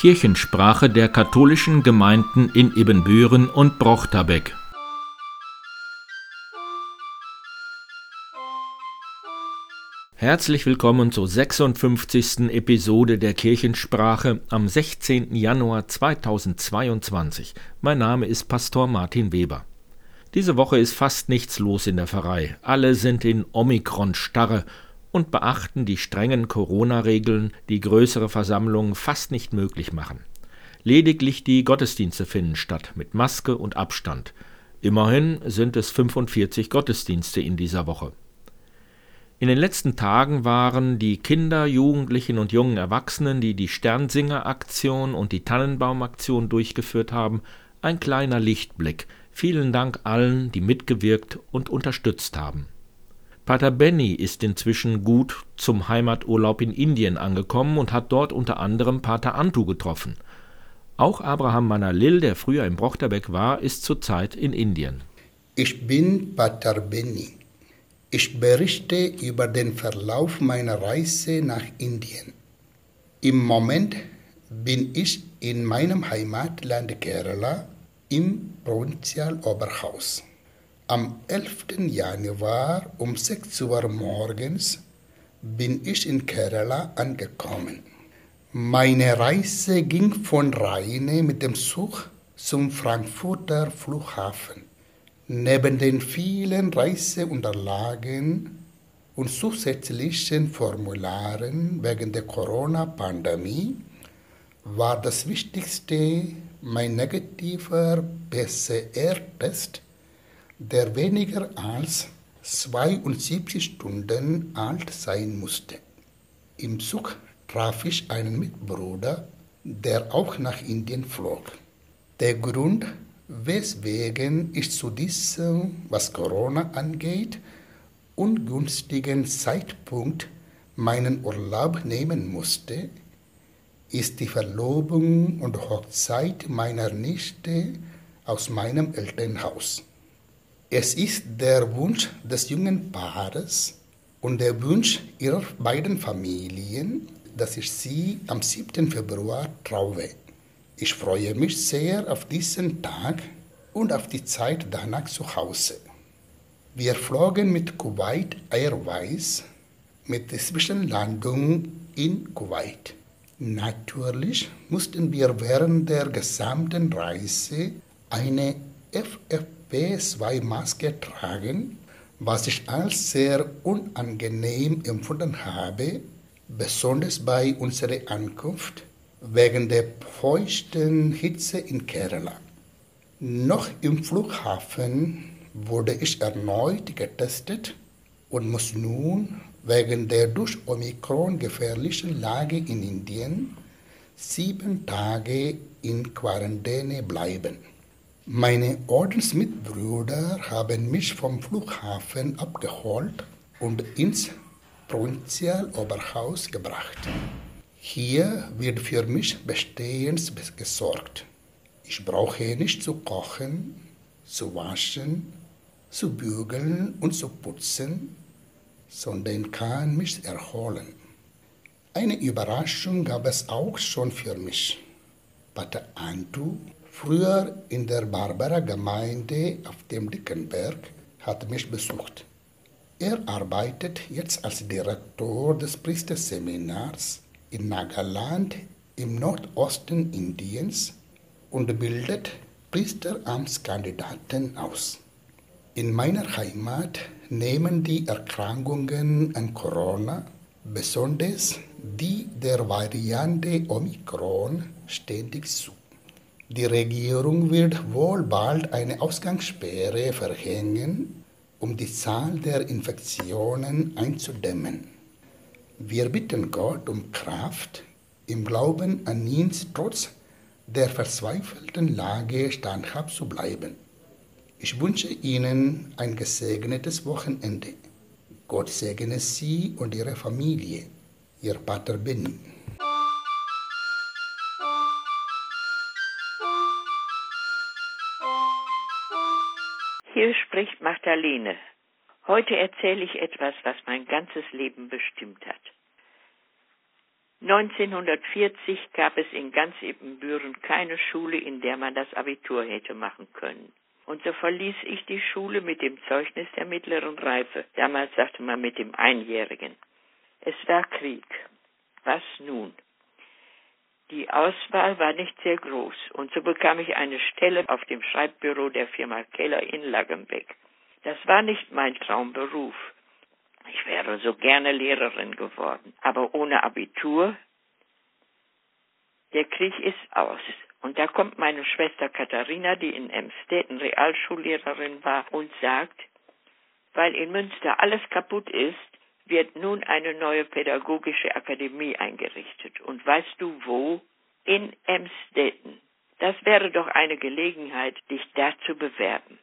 Kirchensprache der katholischen Gemeinden in Ibbenbüren und Brochterbeck. Herzlich willkommen zur 56. Episode der Kirchensprache am 16. Januar 2022. Mein Name ist Pastor Martin Weber. Diese Woche ist fast nichts los in der Pfarrei. Alle sind in Omikron-Starre und beachten die strengen Corona-Regeln, die größere Versammlungen fast nicht möglich machen. Lediglich die Gottesdienste finden statt, mit Maske und Abstand. Immerhin sind es 45 Gottesdienste in dieser Woche. In den letzten Tagen waren die Kinder, Jugendlichen und jungen Erwachsenen, die die Sternsinger-Aktion und die Tannenbaum-Aktion durchgeführt haben, ein kleiner Lichtblick. Vielen Dank allen, die mitgewirkt und unterstützt haben. Pater Benny ist inzwischen gut zum Heimaturlaub in Indien angekommen und hat dort unter anderem Pater Antu getroffen. Auch Abraham Manalil, der früher in Brochterbeck war, ist zurzeit in Indien. Ich bin Pater Benny. Ich berichte über den Verlauf meiner Reise nach Indien. Im Moment bin ich in meinem Heimatland Kerala im Provinzialoberhaus. Am 11. Januar um 6 Uhr morgens bin ich in Kerala angekommen. Meine Reise ging von Rheine mit dem Zug zum Frankfurter Flughafen. Neben den vielen Reiseunterlagen und zusätzlichen Formularen wegen der Corona-Pandemie war das Wichtigste mein negativer PCR-Test der weniger als 72 Stunden alt sein musste. Im Zug traf ich einen Mitbruder, der auch nach Indien flog. Der Grund, weswegen ich zu diesem, was Corona angeht, ungünstigen Zeitpunkt meinen Urlaub nehmen musste, ist die Verlobung und Hochzeit meiner Nichte aus meinem Elternhaus. Es ist der Wunsch des jungen Paares und der Wunsch ihrer beiden Familien, dass ich sie am 7. Februar traue. Ich freue mich sehr auf diesen Tag und auf die Zeit danach zu Hause. Wir flogen mit Kuwait Airways mit der Zwischenlandung in Kuwait. Natürlich mussten wir während der gesamten Reise eine FFP FP2-Maske tragen, was ich als sehr unangenehm empfunden habe, besonders bei unserer Ankunft wegen der feuchten Hitze in Kerala. Noch im Flughafen wurde ich erneut getestet und muss nun wegen der durch Omikron gefährlichen Lage in Indien sieben Tage in Quarantäne bleiben. Meine Ordensmitbrüder haben mich vom Flughafen abgeholt und ins Provinzialoberhaus gebracht. Hier wird für mich bestehend gesorgt. Ich brauche nicht zu kochen, zu waschen, zu bügeln und zu putzen, sondern kann mich erholen. Eine Überraschung gab es auch schon für mich. Pater Antu früher in der Barbara-Gemeinde auf dem Dickenberg, hat mich besucht. Er arbeitet jetzt als Direktor des Priesterseminars in Nagaland im Nordosten Indiens und bildet Priesteramtskandidaten aus. In meiner Heimat nehmen die Erkrankungen an Corona, besonders die der Variante Omikron, ständig zu. Die Regierung wird wohl bald eine Ausgangssperre verhängen, um die Zahl der Infektionen einzudämmen. Wir bitten Gott um Kraft, im Glauben an ihn trotz der verzweifelten Lage standhaft zu bleiben. Ich wünsche Ihnen ein gesegnetes Wochenende. Gott segne Sie und Ihre Familie. Ihr Pater Benny. Hier spricht Magdalene. Heute erzähle ich etwas, was mein ganzes Leben bestimmt hat. 1940 gab es in ganz Ippenbüren keine Schule, in der man das Abitur hätte machen können. Und so verließ ich die Schule mit dem Zeugnis der mittleren Reife. Damals sagte man mit dem Einjährigen. Es war Krieg. Was nun? Die Auswahl war nicht sehr groß und so bekam ich eine Stelle auf dem Schreibbüro der Firma Keller in Laggenbeck. Das war nicht mein Traumberuf. Ich wäre so gerne Lehrerin geworden, aber ohne Abitur. Der Krieg ist aus. Und da kommt meine Schwester Katharina, die in Emstetten Realschullehrerin war, und sagt, weil in Münster alles kaputt ist, wird nun eine neue pädagogische Akademie eingerichtet. Und weißt du wo? In Emstetten. Das wäre doch eine Gelegenheit, dich da zu bewerben.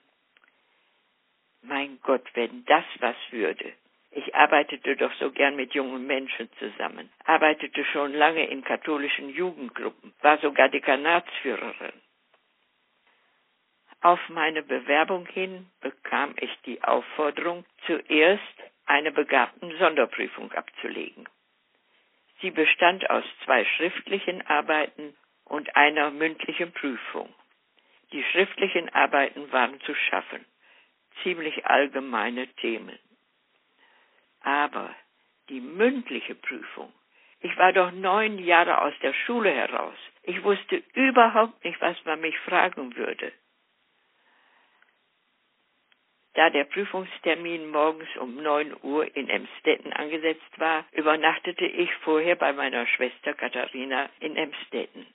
Mein Gott, wenn das was würde. Ich arbeitete doch so gern mit jungen Menschen zusammen, arbeitete schon lange in katholischen Jugendgruppen, war sogar Dekanatsführerin. Auf meine Bewerbung hin bekam ich die Aufforderung, zuerst eine begabten Sonderprüfung abzulegen. Sie bestand aus zwei schriftlichen Arbeiten und einer mündlichen Prüfung. Die schriftlichen Arbeiten waren zu schaffen, ziemlich allgemeine Themen. Aber die mündliche Prüfung, ich war doch neun Jahre aus der Schule heraus. Ich wusste überhaupt nicht, was man mich fragen würde. Da der Prüfungstermin morgens um neun Uhr in Emstetten angesetzt war, übernachtete ich vorher bei meiner Schwester Katharina in Emstetten.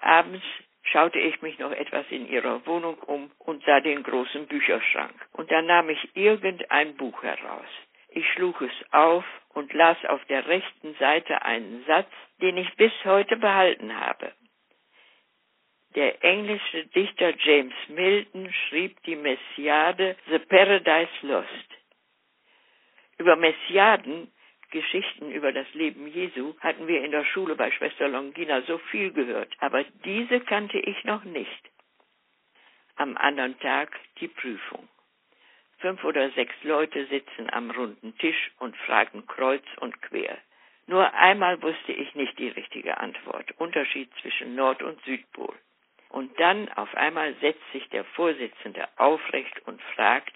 Abends schaute ich mich noch etwas in ihrer Wohnung um und sah den großen Bücherschrank. Und da nahm ich irgendein Buch heraus. Ich schlug es auf und las auf der rechten Seite einen Satz, den ich bis heute behalten habe. Der englische Dichter James Milton schrieb die Messiade The Paradise Lost. Über Messiaden, Geschichten über das Leben Jesu, hatten wir in der Schule bei Schwester Longina so viel gehört, aber diese kannte ich noch nicht. Am anderen Tag die Prüfung. Fünf oder sechs Leute sitzen am runden Tisch und fragen kreuz und quer. Nur einmal wusste ich nicht die richtige Antwort. Unterschied zwischen Nord- und Südpol. Und dann auf einmal setzt sich der Vorsitzende aufrecht und fragt,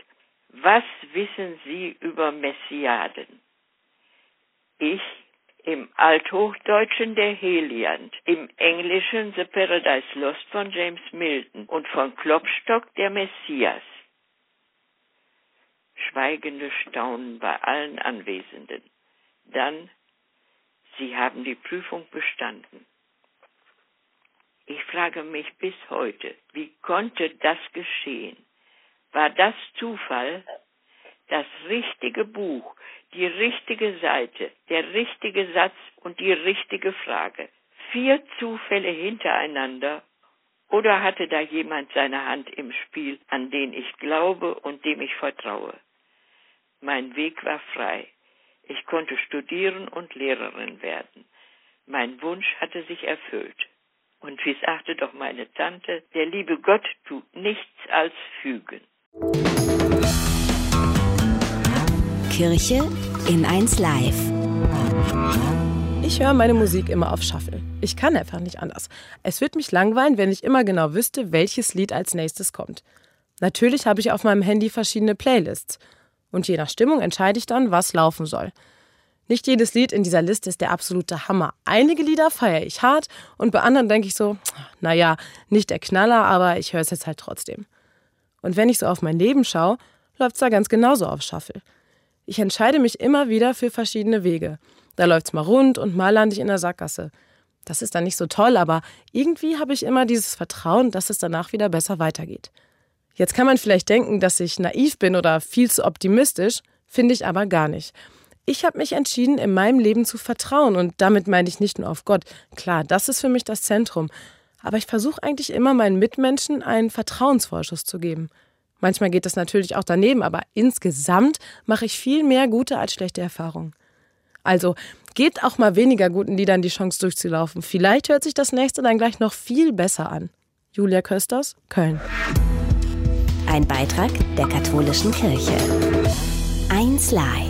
was wissen Sie über Messiaden? Ich im Althochdeutschen der Heliant, im Englischen The Paradise Lost von James Milton und von Klopstock der Messias. Schweigende Staunen bei allen Anwesenden. Dann, Sie haben die Prüfung bestanden. Ich frage mich bis heute, wie konnte das geschehen? War das Zufall? Das richtige Buch, die richtige Seite, der richtige Satz und die richtige Frage. Vier Zufälle hintereinander oder hatte da jemand seine Hand im Spiel, an den ich glaube und dem ich vertraue? Mein Weg war frei. Ich konnte studieren und Lehrerin werden. Mein Wunsch hatte sich erfüllt. Und wie sagte doch meine Tante, der liebe Gott tut nichts als fügen. Kirche in 1 Live. Ich höre meine Musik immer auf Shuffle. Ich kann einfach nicht anders. Es wird mich langweilen, wenn ich immer genau wüsste, welches Lied als nächstes kommt. Natürlich habe ich auf meinem Handy verschiedene Playlists. Und je nach Stimmung entscheide ich dann, was laufen soll. Nicht jedes Lied in dieser Liste ist der absolute Hammer. Einige Lieder feiere ich hart und bei anderen denke ich so, naja, nicht der Knaller, aber ich höre es jetzt halt trotzdem. Und wenn ich so auf mein Leben schaue, läuft es da ganz genauso auf Shuffle. Ich entscheide mich immer wieder für verschiedene Wege. Da läuft es mal rund und mal lande ich in der Sackgasse. Das ist dann nicht so toll, aber irgendwie habe ich immer dieses Vertrauen, dass es danach wieder besser weitergeht. Jetzt kann man vielleicht denken, dass ich naiv bin oder viel zu optimistisch, finde ich aber gar nicht. Ich habe mich entschieden, in meinem Leben zu vertrauen und damit meine ich nicht nur auf Gott. Klar, das ist für mich das Zentrum. Aber ich versuche eigentlich immer meinen Mitmenschen einen Vertrauensvorschuss zu geben. Manchmal geht das natürlich auch daneben, aber insgesamt mache ich viel mehr gute als schlechte Erfahrungen. Also gebt auch mal weniger guten Liedern die Chance durchzulaufen. Vielleicht hört sich das nächste dann gleich noch viel besser an. Julia Kösters, Köln. Ein Beitrag der katholischen Kirche. 1 Live.